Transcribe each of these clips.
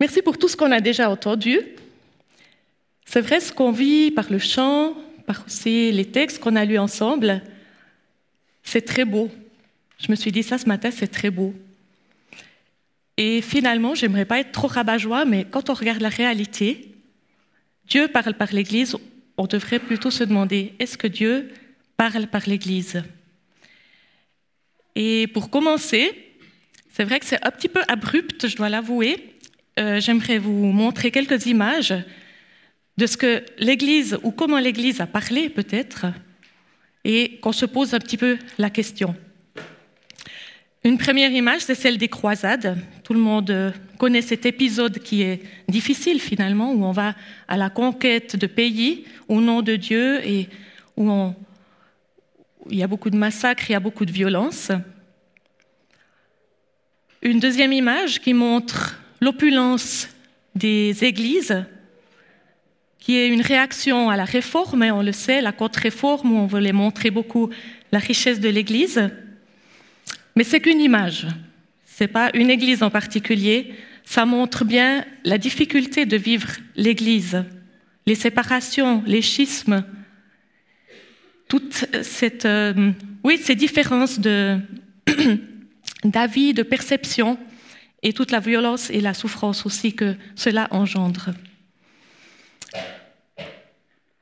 Merci pour tout ce qu'on a déjà entendu. C'est vrai ce qu'on vit par le chant, par aussi les textes qu'on a lus ensemble. C'est très beau. Je me suis dit ça ce matin, c'est très beau. Et finalement, j'aimerais pas être trop rabat-joie, mais quand on regarde la réalité, Dieu parle par l'Église, on devrait plutôt se demander, est-ce que Dieu parle par l'Église? Et pour commencer, c'est vrai que c'est un petit peu abrupt, je dois l'avouer. Euh, j'aimerais vous montrer quelques images de ce que l'Église, ou comment l'Église a parlé peut-être, et qu'on se pose un petit peu la question. Une première image, c'est celle des croisades. Tout le monde connaît cet épisode qui est difficile finalement, où on va à la conquête de pays au nom de Dieu et où, il y a beaucoup de massacres, il y a beaucoup de violence. Une deuxième image qui montre l'opulence des églises, qui est une réaction à la réforme, on le sait, la contre-réforme, où on voulait montrer beaucoup la richesse de l'Église. Mais c'est qu'une image, ce n'est pas une église en particulier, ça montre bien la difficulté de vivre l'église, les séparations, les schismes, toutes cette, euh, oui, ces différences d'avis, de perception et toute la violence et la souffrance aussi que cela engendre.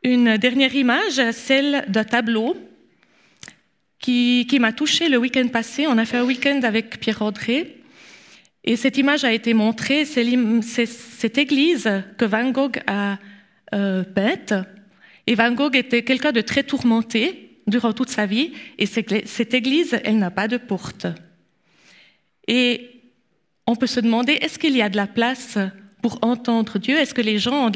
Une dernière image, celle d'un tableau qui, m'a touchée le week-end passé. On a fait un week-end avec Pierre-André. Et cette image a été montrée, c'est cette église que Van Gogh a euh, peinte. Et Van Gogh était quelqu'un de très tourmenté durant toute sa vie. Et cette église, elle n'a pas de porte. Et on peut se demander, est-ce qu'il y a de la place pour entendre Dieu? Est-ce que les gens ont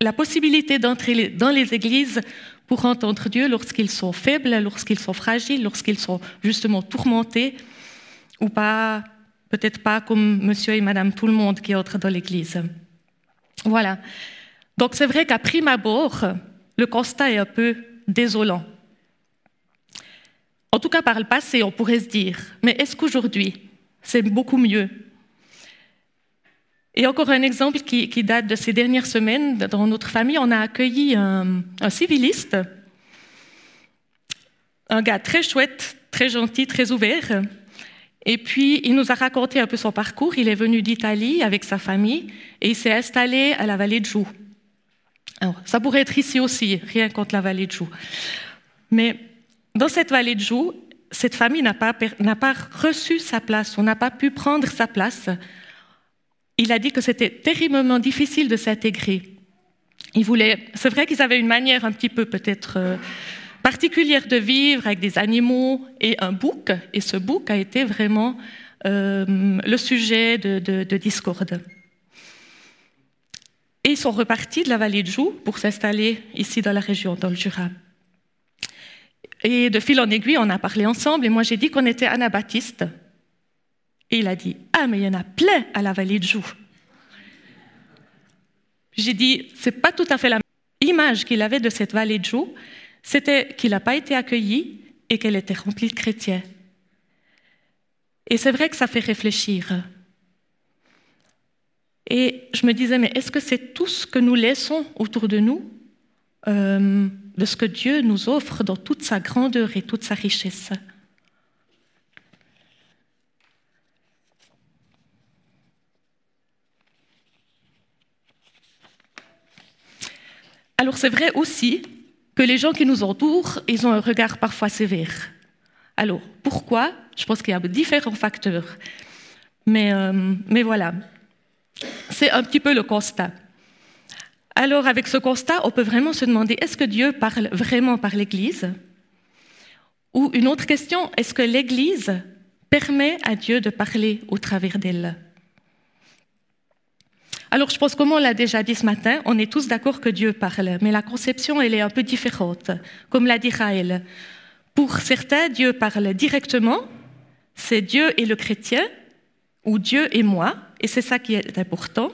la possibilité d'entrer dans les églises pour entendre Dieu lorsqu'ils sont faibles, lorsqu'ils sont fragiles, lorsqu'ils sont justement tourmentés, ou pas, peut-être pas comme monsieur et madame tout le monde qui entrent dans l'église. Voilà. Donc c'est vrai qu'à prime abord, le constat est un peu désolant. En tout cas, par le passé, on pourrait se dire, mais est-ce qu'aujourd'hui, c'est beaucoup mieux et encore un exemple qui, date de ces dernières semaines. Dans notre famille, on a accueilli un, civiliste, un gars très chouette, très gentil, très ouvert. Et puis, il nous a raconté un peu son parcours. Il est venu d'Italie avec sa famille et il s'est installé à la vallée de Joux. Alors, ça pourrait être ici aussi, rien contre la vallée de Joux. Mais dans cette vallée de Joux, cette famille n'a pas, pas reçu sa place, on n'a pas pu prendre sa place il a dit que c'était terriblement difficile de s'intégrer. C'est vrai qu'ils avaient une manière un petit peu peut-être euh, particulière de vivre avec des animaux et un bouc, et ce bouc a été vraiment euh, le sujet de, discorde. Et ils sont repartis de la vallée de Joux pour s'installer ici dans la région, dans le Jura. Et de fil en aiguille, on a parlé ensemble, et moi j'ai dit qu'on était anabaptistes. Et il a dit Ah, mais il y en a plein à la vallée de Joux. J'ai dit C'est pas tout à fait la même image qu'il avait de cette vallée de Joux, c'était qu'il n'a pas été accueilli et qu'elle était remplie de chrétiens. Et c'est vrai que ça fait réfléchir. Et je me disais, mais est-ce que c'est tout ce que nous laissons autour de nous, euh, de ce que Dieu nous offre dans toute sa grandeur et toute sa richesse? Alors c'est vrai aussi que les gens qui nous entourent, ils ont un regard parfois sévère. Alors pourquoi? Je pense qu'il y a différents facteurs. Mais, euh, mais voilà, c'est un petit peu le constat. Alors avec ce constat, on peut vraiment se demander, est-ce que Dieu parle vraiment par l'Église? Ou une autre question, est-ce que l'Église permet à Dieu de parler au travers d'elle? Alors je pense, comme on l'a déjà dit ce matin, on est tous d'accord que Dieu parle, mais la conception, elle est un peu différente, comme l'a dit Raël. Pour certains, Dieu parle directement, c'est Dieu et le chrétien, ou Dieu et moi, et c'est ça qui est important.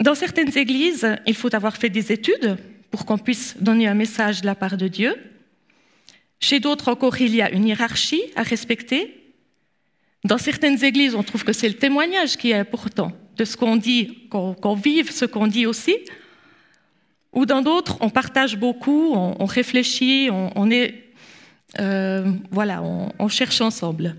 Dans certaines églises, il faut avoir fait des études pour qu'on puisse donner un message de la part de Dieu. Chez d'autres encore, il y a une hiérarchie à respecter. Dans certaines églises, on trouve que c'est le témoignage qui est important de ce qu'on dit, qu'on vive ce qu'on dit aussi. Ou dans d'autres, on partage beaucoup, on, réfléchit, on, est, euh, voilà, on, cherche ensemble.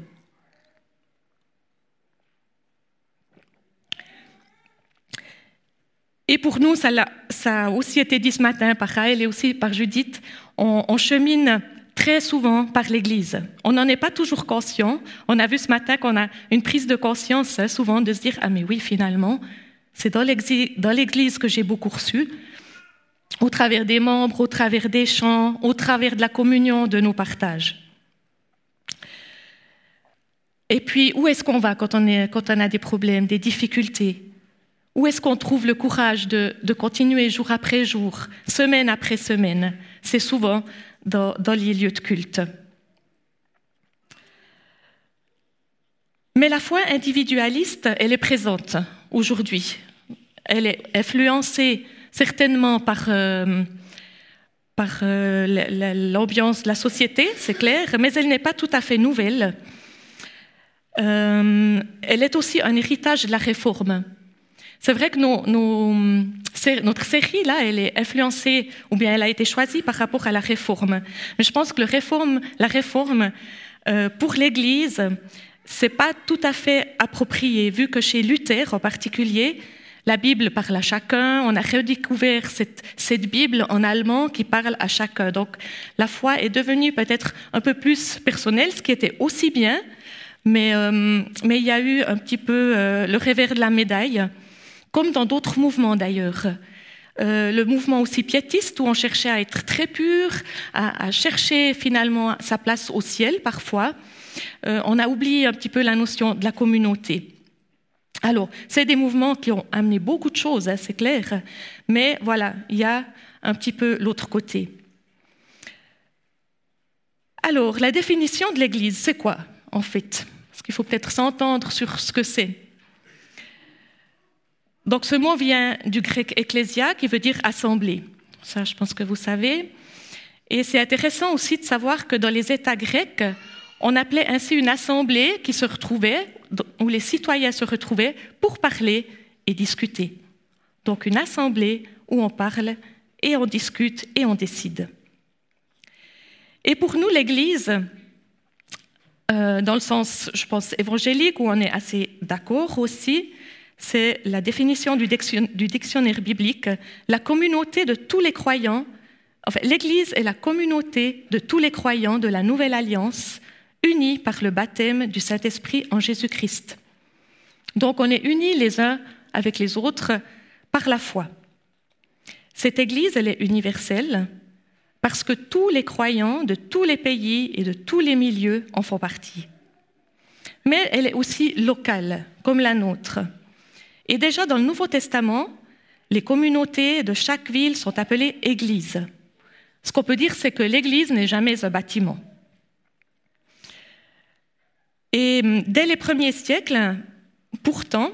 Et pour nous, ça, ça, a aussi été dit ce matin par Raël et aussi par Judith, on chemine très souvent par l'Église. On n'en est pas toujours conscient. On a vu ce matin qu'on a une prise de conscience hein, souvent de se dire Ah, mais oui, finalement, c'est dans l'Église que j'ai beaucoup reçu, au travers des membres, au travers des chants, au travers de la communion, de nos partages. Et puis, où est-ce qu'on va quand on, a des problèmes, des difficultés? Où est-ce qu'on trouve le courage de continuer jour après jour, semaine après semaine? C'est souvent dans, les lieux de culte. Mais la foi individualiste, elle est présente aujourd'hui. Elle est influencée certainement par, euh, euh, l'ambiance de la société, c'est clair, mais elle n'est pas tout à fait nouvelle. Euh, elle est aussi un héritage de la réforme. C'est vrai que notre série, là, elle est influencée, ou bien elle a été choisie par rapport à la réforme. Mais je pense que la réforme, euh, pour l'Église, c'est pas tout à fait approprié, vu que chez Luther en particulier, la Bible parle à chacun. On a redécouvert cette, Bible en allemand qui parle à chacun. Donc la foi est devenue peut-être un peu plus personnelle, ce qui était aussi bien, mais, euh, il y a eu un petit peu euh, le revers de la médaille comme dans d'autres mouvements d'ailleurs. Euh, le mouvement aussi piétiste, où on cherchait à être très pur, à, chercher finalement sa place au ciel parfois, euh, on a oublié un petit peu la notion de la communauté. Alors, c'est des mouvements qui ont amené beaucoup de choses, hein, c'est clair, mais voilà, il y a un petit peu l'autre côté. Alors, la définition de l'Église, c'est quoi en fait? Parce qu'il faut peut-être s'entendre sur ce que c'est. Donc ce mot vient du grec ecclésia qui veut dire assemblée. Ça, je pense que vous savez. Et c'est intéressant aussi de savoir que dans les États grecs, on appelait ainsi une assemblée qui se retrouvait, où les citoyens se retrouvaient pour parler et discuter. Donc une assemblée où on parle et on discute et on décide. Et pour nous, l'Église, euh, dans le sens, je pense, évangélique, où on est assez d'accord aussi, c'est la définition du dictionnaire biblique, la communauté de tous les croyants, enfin, l'Église est la communauté de tous les croyants de la Nouvelle Alliance, unis par le baptême du Saint-Esprit en Jésus-Christ. Donc on est unis les uns avec les autres par la foi. Cette Église, est universelle parce que tous les croyants de tous les pays et de tous les milieux en font partie. Mais elle est aussi locale, comme la nôtre. Et déjà dans le Nouveau Testament, les communautés de chaque ville sont appelées églises. Ce qu'on peut dire, c'est que l'église n'est jamais un bâtiment. Et hum, dès les premiers siècles, pourtant,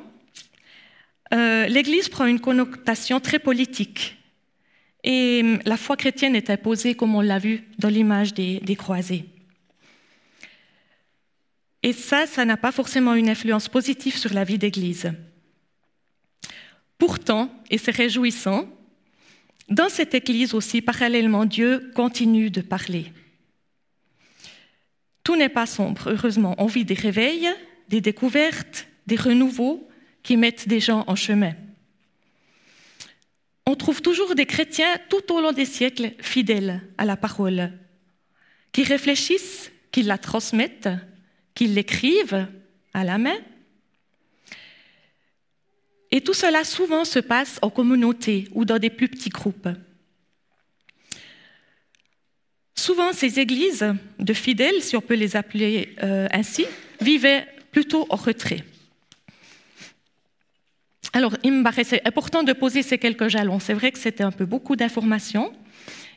euh, l'église prend une connotation très politique. Et hum, la foi chrétienne est imposée, comme on l'a vu dans l'image des, des croisés. Et ça, ça n'a pas forcément une influence positive sur la vie d'église. Pourtant, et c'est réjouissant, dans cette Église aussi, parallèlement, Dieu continue de parler. Tout n'est pas sombre, heureusement. On vit des réveils, des découvertes, des renouveaux qui mettent des gens en chemin. On trouve toujours des chrétiens tout au long des siècles fidèles à la parole, qui réfléchissent, qui la transmettent, qui l'écrivent à la main et tout cela souvent se passe en communauté ou dans des plus petits groupes. Souvent, ces églises de fidèles, si on peut les appeler euh, ainsi, vivaient plutôt en retrait. Alors, il me paraissait important de poser ces quelques jalons. C'est vrai que c'était un peu beaucoup d'informations.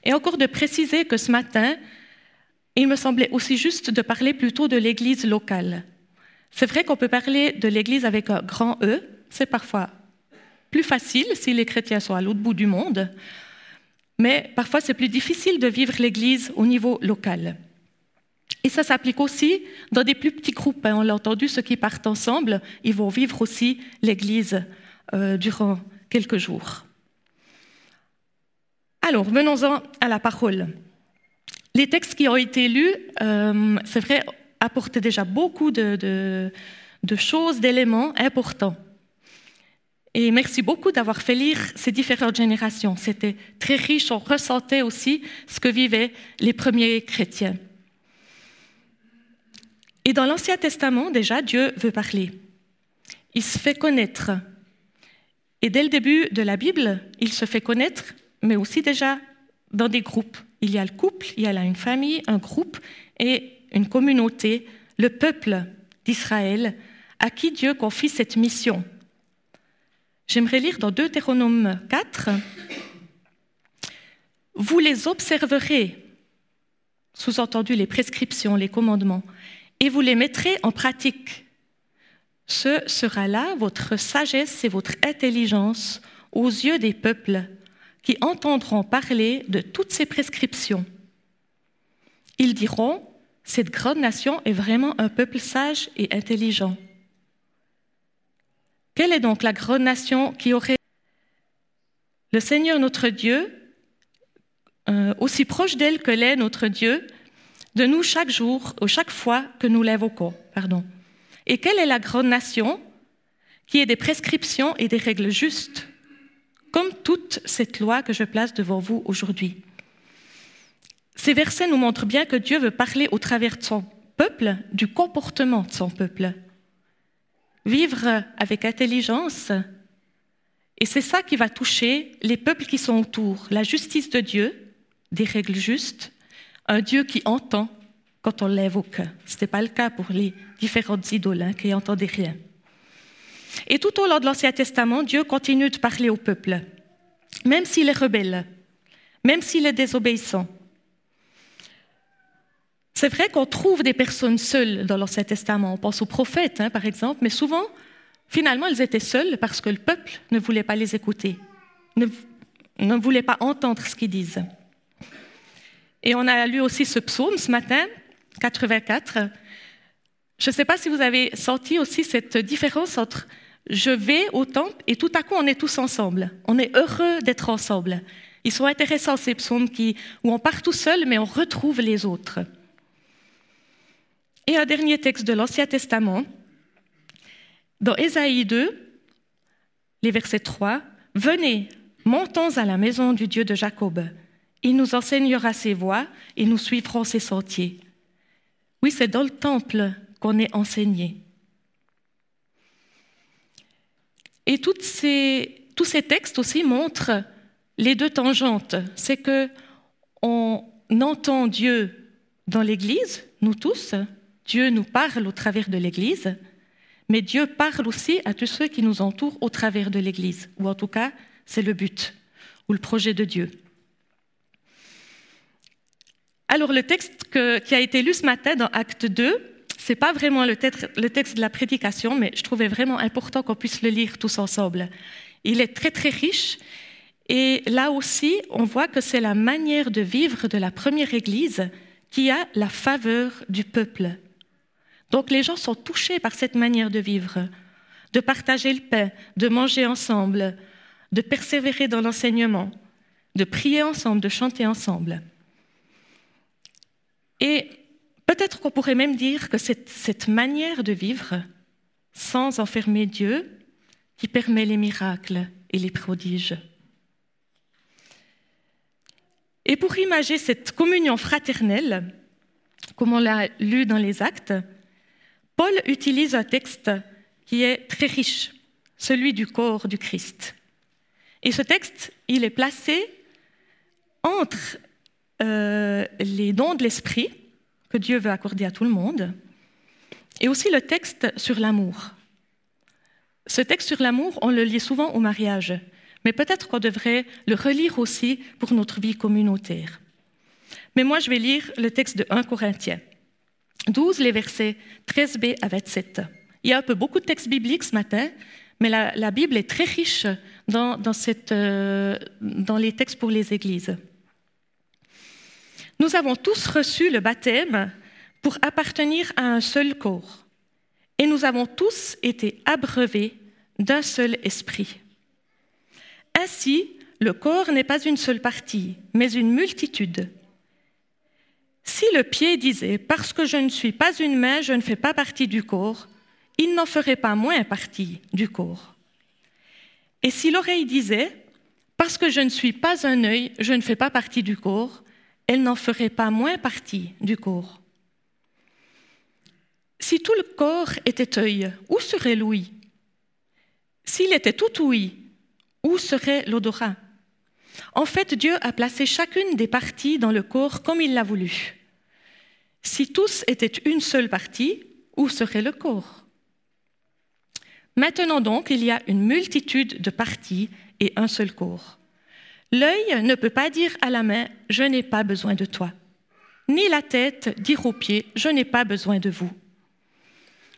Et encore de préciser que ce matin, il me semblait aussi juste de parler plutôt de l'Église locale. C'est vrai qu'on peut parler de l'Église avec un grand E, c'est parfois plus facile si les chrétiens sont à l'autre bout du monde, mais parfois c'est plus difficile de vivre l'Église au niveau local. Et ça s'applique aussi dans des plus petits groupes. Hein. On l'a entendu, ceux qui partent ensemble, ils vont vivre aussi l'Église euh, durant quelques jours. Alors, venons-en à la parole. Les textes qui ont été lus, euh, c'est vrai, apportaient déjà beaucoup de, de choses, d'éléments importants. Et merci beaucoup d'avoir fait lire ces différentes générations. C'était très riche, on ressentait aussi ce que vivaient les premiers chrétiens. Et dans l'Ancien Testament, déjà, Dieu veut parler. Il se fait connaître. Et dès le début de la Bible, il se fait connaître, mais aussi déjà dans des groupes. Il y a le couple, il y a une famille, un groupe et une communauté, le peuple d'Israël, à qui Dieu confie cette mission. J'aimerais lire dans Deutéronome 4. Vous les observerez, sous-entendu les prescriptions, les commandements, et vous les mettrez en pratique. Ce sera là votre sagesse et votre intelligence aux yeux des peuples qui entendront parler de toutes ces prescriptions. Ils diront, cette grande nation est vraiment un peuple sage et intelligent. Quelle est donc la grande nation qui aurait le Seigneur notre Dieu, euh, aussi proche d'elle que l'est notre Dieu, de nous chaque jour ou chaque fois que nous l'évoquons. Pardon. Et quelle est la grande nation qui ait des prescriptions et des règles justes, comme toute cette loi que je place devant vous aujourd'hui? Ces versets nous montrent bien que Dieu veut parler au travers de son peuple du comportement de son peuple vivre avec intelligence. Et c'est ça qui va toucher les peuples qui sont autour. La justice de Dieu, des règles justes, un Dieu qui entend quand on l'évoque. Ce n'était pas le cas pour les différentes idoles hein, qui n'entendaient rien. Et tout au long de l'Ancien Testament, Dieu continue de parler au peuple, même s'il est rebelle, même s'il est désobéissant, c'est vrai qu'on trouve des personnes seules dans l'Ancien Testament. On pense aux prophètes, hein, par exemple, mais souvent, finalement, elles étaient seules parce que le peuple ne voulait pas les écouter, ne, voulait pas entendre ce qu'ils disent. Et on a lu aussi ce psaume ce matin, 84. Je ne sais pas si vous avez senti aussi cette différence entre je vais au temple et tout à coup on est tous ensemble. On est heureux d'être ensemble. Ils sont intéressants ces psaumes où on part tout seul mais on retrouve les autres. Et un dernier texte de l'Ancien Testament, dans Ésaïe 2, les versets 3, Venez, montons à la maison du Dieu de Jacob. Il nous enseignera ses voies et nous suivrons ses sentiers. Oui, c'est dans le temple qu'on est enseigné. Et tous ces textes aussi montrent les deux tangentes. C'est que on entend Dieu dans l'Église, nous tous, Dieu nous parle au travers de l'Église, mais Dieu parle aussi à tous ceux qui nous entourent au travers de l'Église, ou en tout cas, c'est le but ou le projet de Dieu. Alors le texte qui a été lu ce matin dans Acte 2, ce n'est pas vraiment le texte, le texte de la prédication, mais je trouvais vraiment important qu'on puisse le lire tous ensemble. Il est très très riche et là aussi, on voit que c'est la manière de vivre de la première Église qui a la faveur du peuple. Donc les gens sont touchés par cette manière de vivre, de partager le pain, de manger ensemble, de persévérer dans l'enseignement, de prier ensemble, de chanter ensemble. Et peut-être qu'on pourrait même dire que c'est cette manière de vivre, sans enfermer Dieu, qui permet les miracles et les prodiges. Et pour imager cette communion fraternelle, comme on l'a lu dans les actes, Paul utilise un texte qui est très riche, celui du corps du Christ. Et ce texte, il est placé entre euh, les dons de l'esprit que Dieu veut accorder à tout le monde et aussi le texte sur l'amour. Ce texte sur l'amour, on le lit souvent au mariage, mais peut-être qu'on devrait le relire aussi pour notre vie communautaire. Mais moi, je vais lire le texte de 1 Corinthiens. 12, les versets 13b à 27. Il y a un peu beaucoup de textes bibliques ce matin, mais la, Bible est très riche euh, dans les textes pour les églises. Nous avons tous reçu le baptême pour appartenir à un seul corps. Et nous avons tous été abreuvés d'un seul esprit. Ainsi, le corps n'est pas une seule partie, mais une multitude. Si le pied disait ⁇ Parce que je ne suis pas une main, je ne fais pas partie du corps ⁇ il n'en ferait pas moins partie du corps. Et si l'oreille disait ⁇ Parce que je ne suis pas un œil, je ne fais pas partie du corps ⁇ elle n'en ferait pas moins partie du corps. Si tout le corps était œil, où serait l'ouïe? S'il était tout ouïe, où serait l'odorat? En fait, Dieu a placé chacune des parties dans le corps comme il l'a voulu. Si tous étaient une seule partie, où serait le corps? Maintenant donc, il y a une multitude de parties et un seul corps. L'œil ne peut pas dire à la main, je n'ai pas besoin de toi, ni la tête dire aux pieds, je n'ai pas besoin de vous.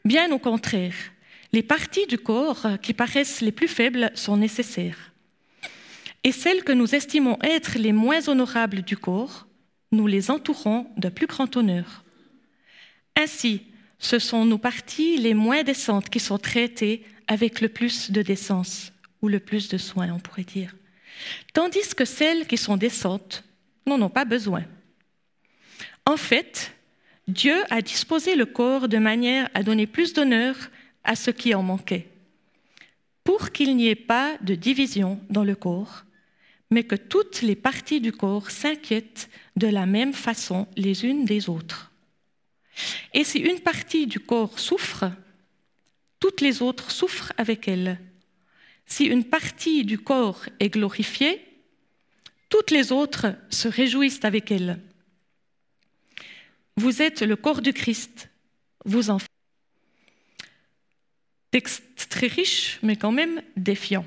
Bien au contraire, les parties du corps qui paraissent les plus faibles sont nécessaires. Et celles que nous estimons être les moins honorables du corps, nous les entourons de plus grand honneur. Ainsi, ce sont nos parties les moins décentes qui sont traitées avec le plus de décence, ou le plus de soin, on pourrait dire. Tandis que celles qui sont décentes n'en ont pas besoin. En fait, Dieu a disposé le corps de manière à donner plus d'honneur à ce qui en manquait, pour qu'il n'y ait pas de division dans le corps, mais que toutes les parties du corps s'inquiètent de la même façon les unes des autres. Et si une partie du corps souffre, toutes les autres souffrent avec elle. Si une partie du corps est glorifiée, toutes les autres se réjouissent avec elle. Vous êtes le corps du Christ, vous en Texte très riche, mais quand même défiant.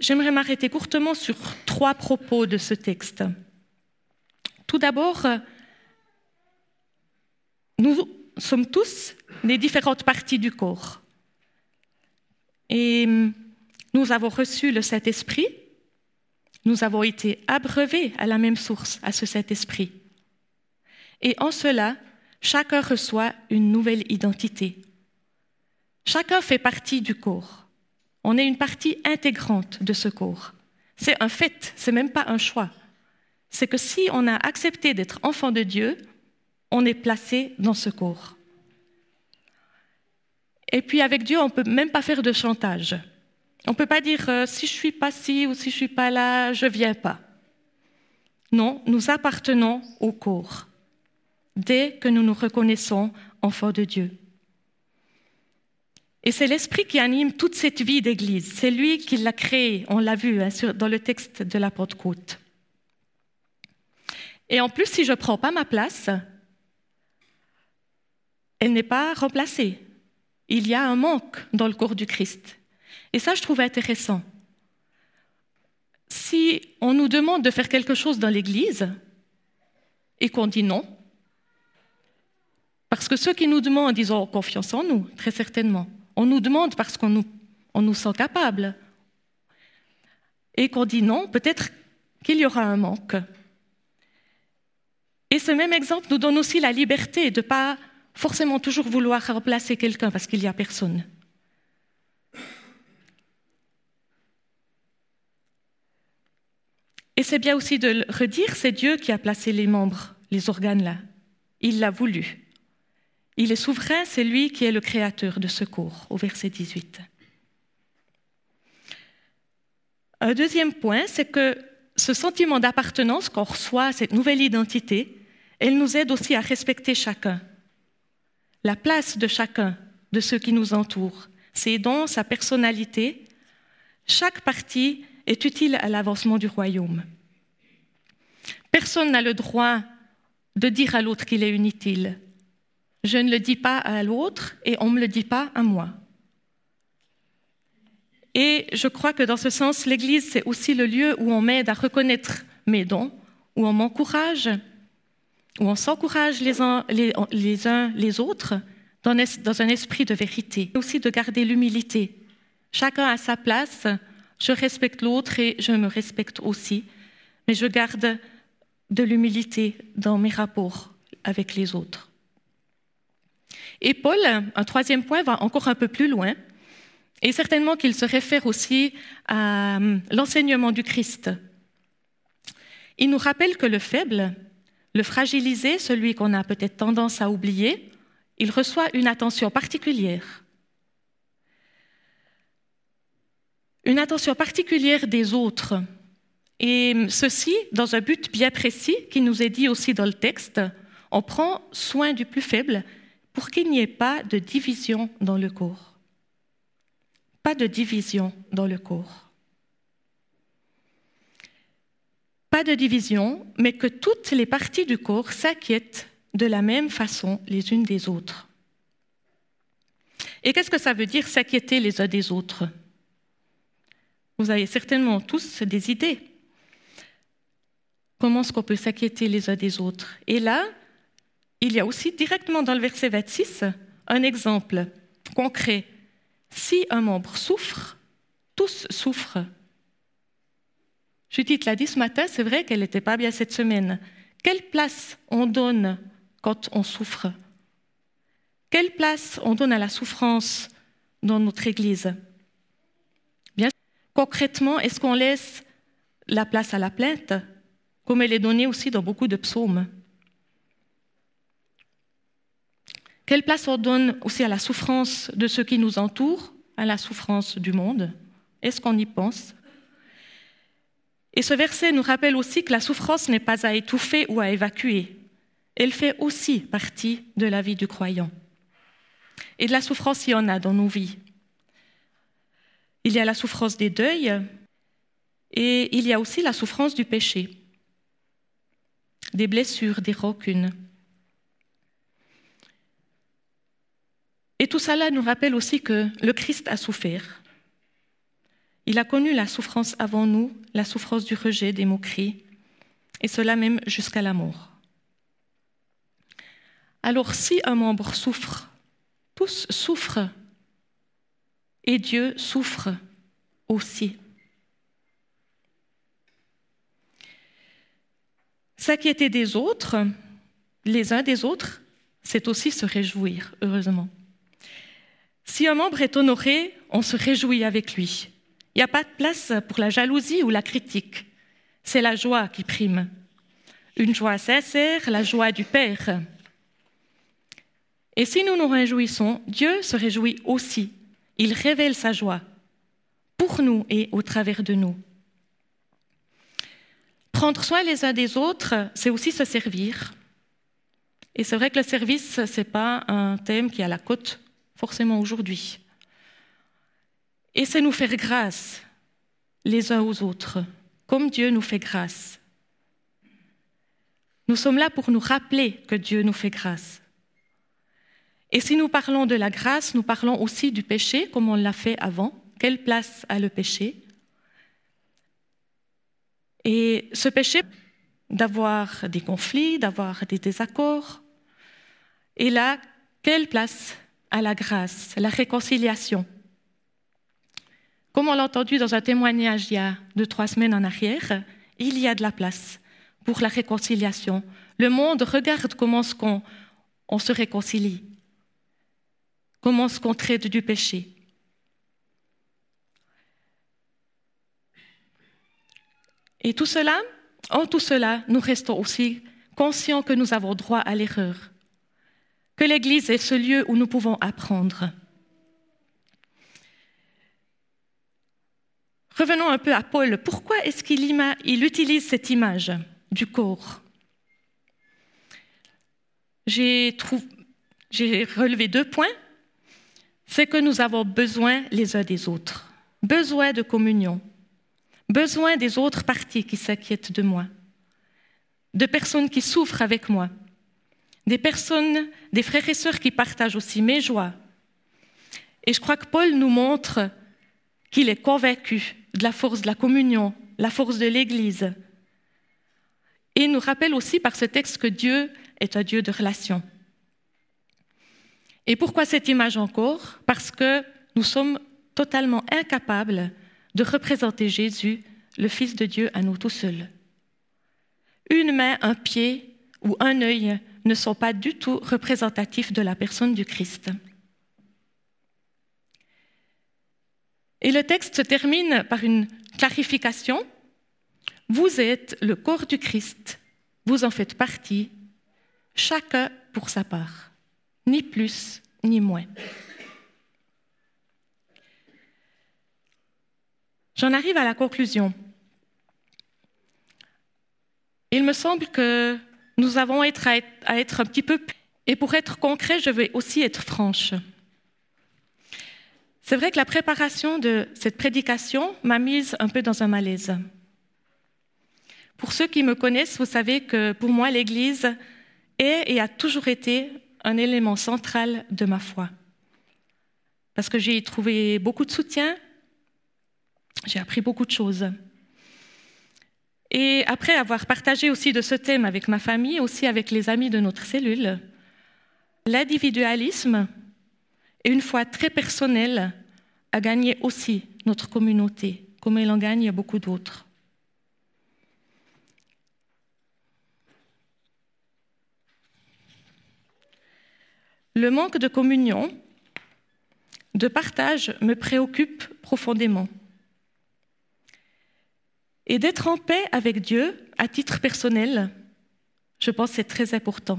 J'aimerais m'arrêter courtement sur trois propos de ce texte. Tout d'abord, nous sommes tous les différentes parties du corps. Et nous avons reçu le Saint-Esprit, nous avons été abreuvés à la même source, à ce Saint-Esprit. Et en cela, chacun reçoit une nouvelle identité. Chacun fait partie du corps. On est une partie intégrante de ce corps. C'est un fait, c'est même pas un choix c'est que si on a accepté d'être enfant de Dieu, on est placé dans ce corps. Et puis avec Dieu, on ne peut même pas faire de chantage. On ne peut pas dire euh, si je suis pas ci ou si je suis pas là, je viens pas. Non, nous appartenons au corps dès que nous nous reconnaissons enfants de Dieu. Et c'est l'Esprit qui anime toute cette vie d'Église. C'est lui qui l'a créée, on l'a vu hein, dans le texte de la Pentecôte. Et en plus, si je ne prends pas ma place, elle n'est pas remplacée. Il y a un manque dans le corps du Christ. Et ça, je trouve intéressant. Si on nous demande de faire quelque chose dans l'Église et qu'on dit non, parce que ceux qui nous demandent, ils ont confiance en nous, très certainement. On nous demande parce qu'on nous, sent capables. Et qu'on dit non, peut-être qu'il y aura un manque. Et ce même exemple nous donne aussi la liberté de ne pas forcément toujours vouloir remplacer quelqu'un parce qu'il n'y a personne. Et c'est bien aussi de le redire, c'est Dieu qui a placé les membres, les organes là. Il l'a voulu. Il est souverain, c'est lui qui est le créateur de ce corps, au verset 18. Un deuxième point, c'est que ce sentiment d'appartenance qu'on reçoit, cette nouvelle identité, elle nous aide aussi à respecter chacun, la place de chacun, de ceux qui nous entourent, ses dons, sa personnalité. Chaque partie est utile à l'avancement du royaume. Personne n'a le droit de dire à l'autre qu'il est inutile. Je ne le dis pas à l'autre et on ne me le dit pas à moi. Et je crois que dans ce sens, l'Église, c'est aussi le lieu où on m'aide à reconnaître mes dons, où on m'encourage où on s'encourage les uns les, autres dans, un esprit de vérité, aussi de garder l'humilité. Chacun à sa place, je respecte l'autre et je me respecte aussi, mais je garde de l'humilité dans mes rapports avec les autres. Et Paul, un troisième point, va encore un peu plus loin, et certainement qu'il se réfère aussi à hum, l'enseignement du Christ. Il nous rappelle que le faible, le fragilisé, celui qu'on a peut-être tendance à oublier, il reçoit une attention particulière. Une attention particulière des autres. Et ceci dans un but bien précis qui nous est dit aussi dans le texte. On prend soin du plus faible pour qu'il n'y ait pas de division dans le corps. Pas de division dans le corps. Pas de division, mais que toutes les parties du corps s'inquiètent de la même façon les unes des autres. Et qu'est-ce que ça veut dire s'inquiéter les uns des autres? Vous avez certainement tous des idées. Comment est-ce qu'on peut s'inquiéter les uns des autres? Et là, il y a aussi directement dans le verset 26 un exemple concret. Si un membre souffre, tous souffrent. Judith l'a dit ce matin, c'est vrai qu'elle n'était pas bien cette semaine. Quelle place on donne quand on souffre? Quelle place on donne à la souffrance dans notre Église? Bien concrètement, est-ce qu'on laisse la place à la plainte, comme elle est donnée aussi dans beaucoup de psaumes? Quelle place on donne aussi à la souffrance de ceux qui nous entourent, à la souffrance du monde? Est-ce qu'on y pense? Et ce verset nous rappelle aussi que la souffrance n'est pas à étouffer ou à évacuer. Elle fait aussi partie de la vie du croyant. Et de la souffrance, il y en a dans nos vies. Il y a la souffrance des deuils et il y a aussi la souffrance du péché, des blessures, des rancune. Et tout cela nous rappelle aussi que le Christ a souffert. Il a connu la souffrance avant nous, la souffrance du rejet, des moqueries, et cela même jusqu'à la mort. Alors si un membre souffre, tous souffrent, et Dieu souffre aussi. S'inquiéter des autres, les uns des autres, c'est aussi se réjouir, heureusement. Si un membre est honoré, on se réjouit avec lui. Il n'y a pas de place pour la jalousie ou la critique. C'est la joie qui prime. Une joie sincère, la joie du Père. Et si nous nous réjouissons, Dieu se réjouit aussi. Il révèle sa joie pour nous et au travers de nous. Prendre soin les uns des autres, c'est aussi se servir. Et c'est vrai que le service, ce n'est pas un thème qui est à la côte forcément aujourd'hui. Et c'est nous faire grâce les uns aux autres, comme Dieu nous fait grâce. Nous sommes là pour nous rappeler que Dieu nous fait grâce. Et si nous parlons de la grâce, nous parlons aussi du péché, comme on l'a fait avant. Quelle place a le péché? Et ce péché, d'avoir des conflits, d'avoir des désaccords. Et là, quelle place à la grâce, la réconciliation. Comme on l'a entendu dans un témoignage il y a deux, trois semaines en arrière, il y a de la place pour la réconciliation. Le monde regarde comment ce qu'on on se réconcilie, comment ce qu'on traite du péché. Et tout cela, en tout cela, nous restons aussi conscients que nous avons droit à l'erreur que l'Église est ce lieu où nous pouvons apprendre. Revenons un peu à Paul. Pourquoi est-ce qu'il utilise cette image du corps? J'ai relevé deux points. C'est que nous avons besoin les uns des autres, besoin de communion, besoin des autres parties qui s'inquiètent de moi, de personnes qui souffrent avec moi, des personnes, des frères et sœurs qui partagent aussi mes joies. Et je crois que Paul nous montre qu'il est convaincu de la force de la communion, la force de l'Église. Et il nous rappelle aussi par ce texte que Dieu est un Dieu de relation. Et pourquoi cette image encore? Parce que nous sommes totalement incapables de représenter Jésus, le Fils de Dieu, à nous tout seuls. une main, un pied ou un œil ne sont pas du tout représentatifs de la personne du Christ. Et le texte se termine par une clarification. Vous êtes le corps du Christ, vous en faites partie, chacun pour sa part, ni plus ni moins. J'en arrive à la conclusion. Il me semble que nous avons à être, à être un petit peu... Et pour être concret, je vais aussi être franche. C'est vrai que la préparation de cette prédication m'a mise un peu dans un malaise. Pour ceux qui me connaissent, vous savez que pour moi, l'Église est et a toujours été un élément central de ma foi. Parce que j'ai trouvé beaucoup de soutien, j'ai appris beaucoup de choses. Et après avoir partagé aussi de ce thème avec ma famille, aussi avec les amis de notre cellule, l'individualisme une foi très personnelle a gagné aussi notre communauté, comme elle en gagne beaucoup d'autres. Le manque de communion, de partage me préoccupe profondément. Et d'être en paix avec Dieu à titre personnel, je pense que c'est très important.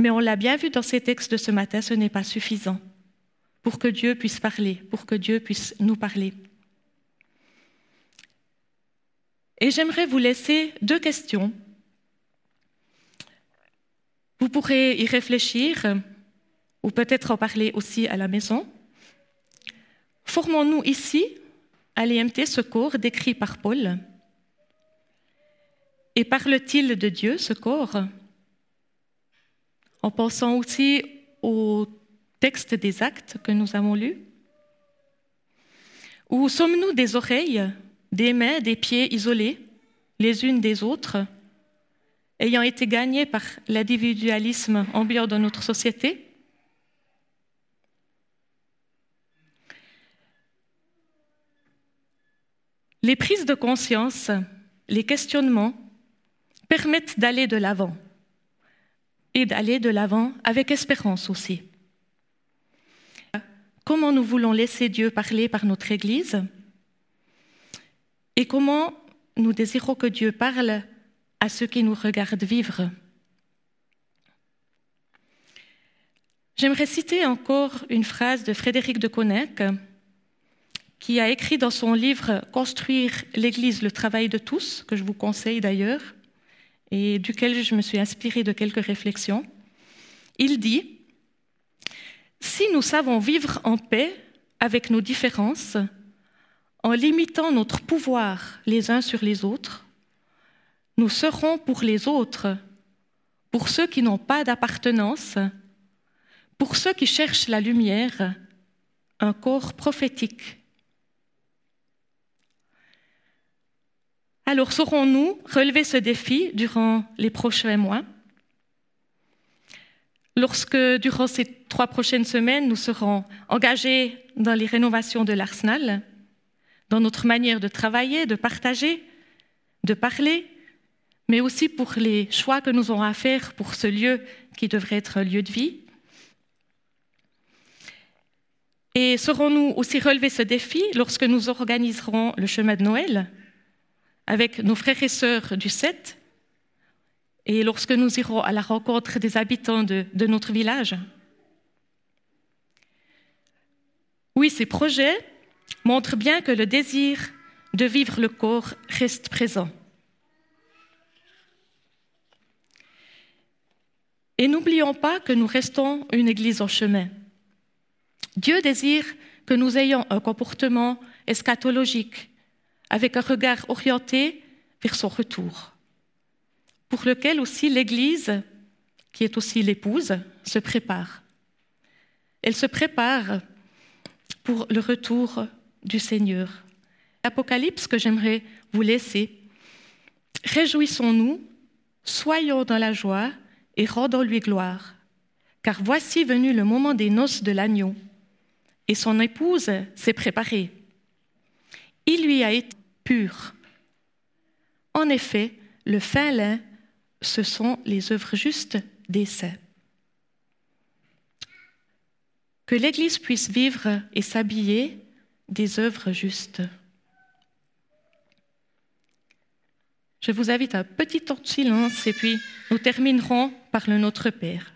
Mais on l'a bien vu dans ces textes de ce matin, ce n'est pas suffisant pour que Dieu puisse parler, pour que Dieu puisse nous parler. Et j'aimerais vous laisser deux questions. Vous pourrez y réfléchir ou peut-être en parler aussi à la maison. Formons-nous ici à l'IMT ce corps décrit par Paul. Et parle-t-il de Dieu, ce corps? En pensant aussi au texte des actes que nous avons lus. Ou sommes-nous des oreilles, des mains, des pieds isolés, les unes des autres, ayant été gagnés par l'individualisme ambiant dans notre société? Les prises de conscience, les questionnements permettent d'aller de l'avant et d'aller de l'avant avec espérance aussi. Comment nous voulons laisser Dieu parler par notre Église et comment nous désirons que Dieu parle à ceux qui nous regardent vivre? J'aimerais citer encore une phrase de Frédéric de Connec qui a écrit dans son livre Construire l'Église, le travail de tous, que je vous conseille d'ailleurs, et duquel je me suis inspirée de quelques réflexions. Il dit, Si nous savons vivre en paix avec nos différences, en limitant notre pouvoir les uns sur les autres, nous serons pour les autres, pour ceux qui n'ont pas d'appartenance, pour ceux qui cherchent la lumière, un corps prophétique Alors saurons-nous relever ce défi durant les prochains mois? Lorsque, durant ces trois prochaines semaines, nous serons engagés dans les rénovations de l'arsenal, dans notre manière de travailler, de partager, de parler, mais aussi pour les choix que nous aurons à faire pour ce lieu qui devrait être un lieu de vie. Et saurons-nous aussi relever ce défi lorsque nous organiserons le chemin de Noël? Avec nos frères et sœurs du 7 et lorsque nous irons à la rencontre des habitants de, de notre village. Oui, ces projets montrent bien que le désir de vivre le corps reste présent. Et n'oublions pas que nous restons une Église en chemin. Dieu désire que nous ayons un comportement eschatologique, avec un regard orienté vers son retour, pour lequel aussi l'Église, qui est aussi l'épouse, se prépare. Elle se prépare pour le retour du Seigneur. L'Apocalypse que j'aimerais vous laisser. Réjouissons-nous, soyons dans la joie et rendons-lui gloire, car voici venu le moment des noces de l'agneau, et son épouse s'est préparée. Il lui a été pur. En effet, le fin lin, ce sont les œuvres justes des saints. Que l'Église puisse vivre et s'habiller des œuvres justes. Je vous invite à un petit temps de silence et puis nous terminerons par le Notre Père.